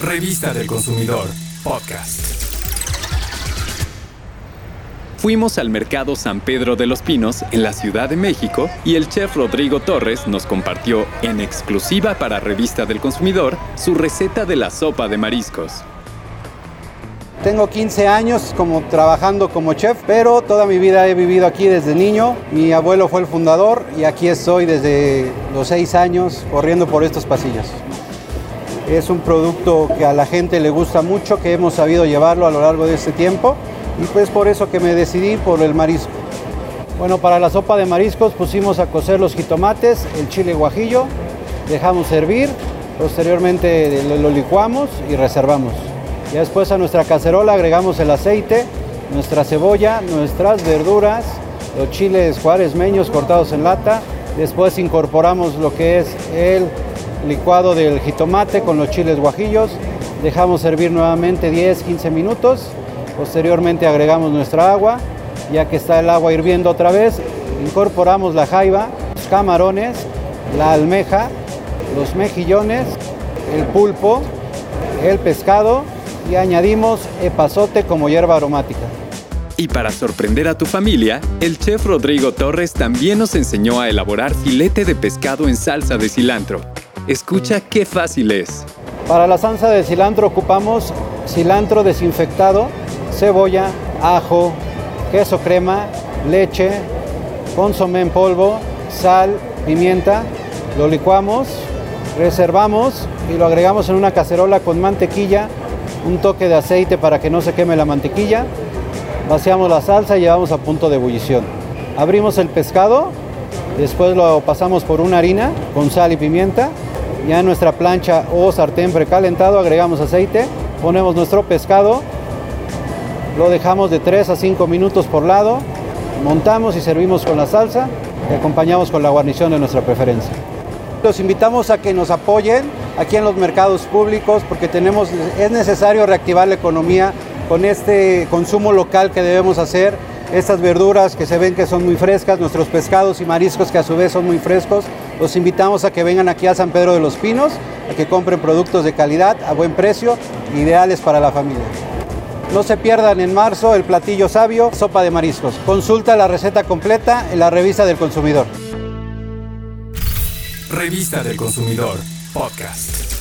Revista del Consumidor, podcast. Fuimos al mercado San Pedro de los Pinos en la Ciudad de México y el chef Rodrigo Torres nos compartió en exclusiva para Revista del Consumidor su receta de la sopa de mariscos. Tengo 15 años como trabajando como chef, pero toda mi vida he vivido aquí desde niño. Mi abuelo fue el fundador y aquí estoy desde los 6 años corriendo por estos pasillos. Es un producto que a la gente le gusta mucho, que hemos sabido llevarlo a lo largo de este tiempo y pues por eso que me decidí por el marisco. Bueno, para la sopa de mariscos pusimos a cocer los jitomates, el chile guajillo, dejamos hervir, posteriormente lo licuamos y reservamos. Y después a nuestra cacerola agregamos el aceite, nuestra cebolla, nuestras verduras, los chiles cuaresmeños cortados en lata. Después incorporamos lo que es el licuado del jitomate con los chiles guajillos. Dejamos hervir nuevamente 10-15 minutos. Posteriormente agregamos nuestra agua. Ya que está el agua hirviendo otra vez, incorporamos la jaiba, los camarones, la almeja, los mejillones, el pulpo, el pescado y añadimos epazote como hierba aromática. Y para sorprender a tu familia, el chef Rodrigo Torres también nos enseñó a elaborar filete de pescado en salsa de cilantro. Escucha qué fácil es. Para la salsa de cilantro ocupamos cilantro desinfectado, cebolla, ajo, queso crema, leche, consomé en polvo, sal, pimienta. Lo licuamos, reservamos y lo agregamos en una cacerola con mantequilla, un toque de aceite para que no se queme la mantequilla. Vaciamos la salsa y llevamos a punto de ebullición. Abrimos el pescado, después lo pasamos por una harina con sal y pimienta. Ya en nuestra plancha o sartén precalentado agregamos aceite, ponemos nuestro pescado, lo dejamos de 3 a 5 minutos por lado, montamos y servimos con la salsa y acompañamos con la guarnición de nuestra preferencia. Los invitamos a que nos apoyen aquí en los mercados públicos porque tenemos, es necesario reactivar la economía con este consumo local que debemos hacer, estas verduras que se ven que son muy frescas, nuestros pescados y mariscos que a su vez son muy frescos. Los invitamos a que vengan aquí a San Pedro de los Pinos, a que compren productos de calidad a buen precio, ideales para la familia. No se pierdan en marzo el platillo sabio, sopa de mariscos. Consulta la receta completa en la revista del consumidor. Revista del Consumidor, podcast.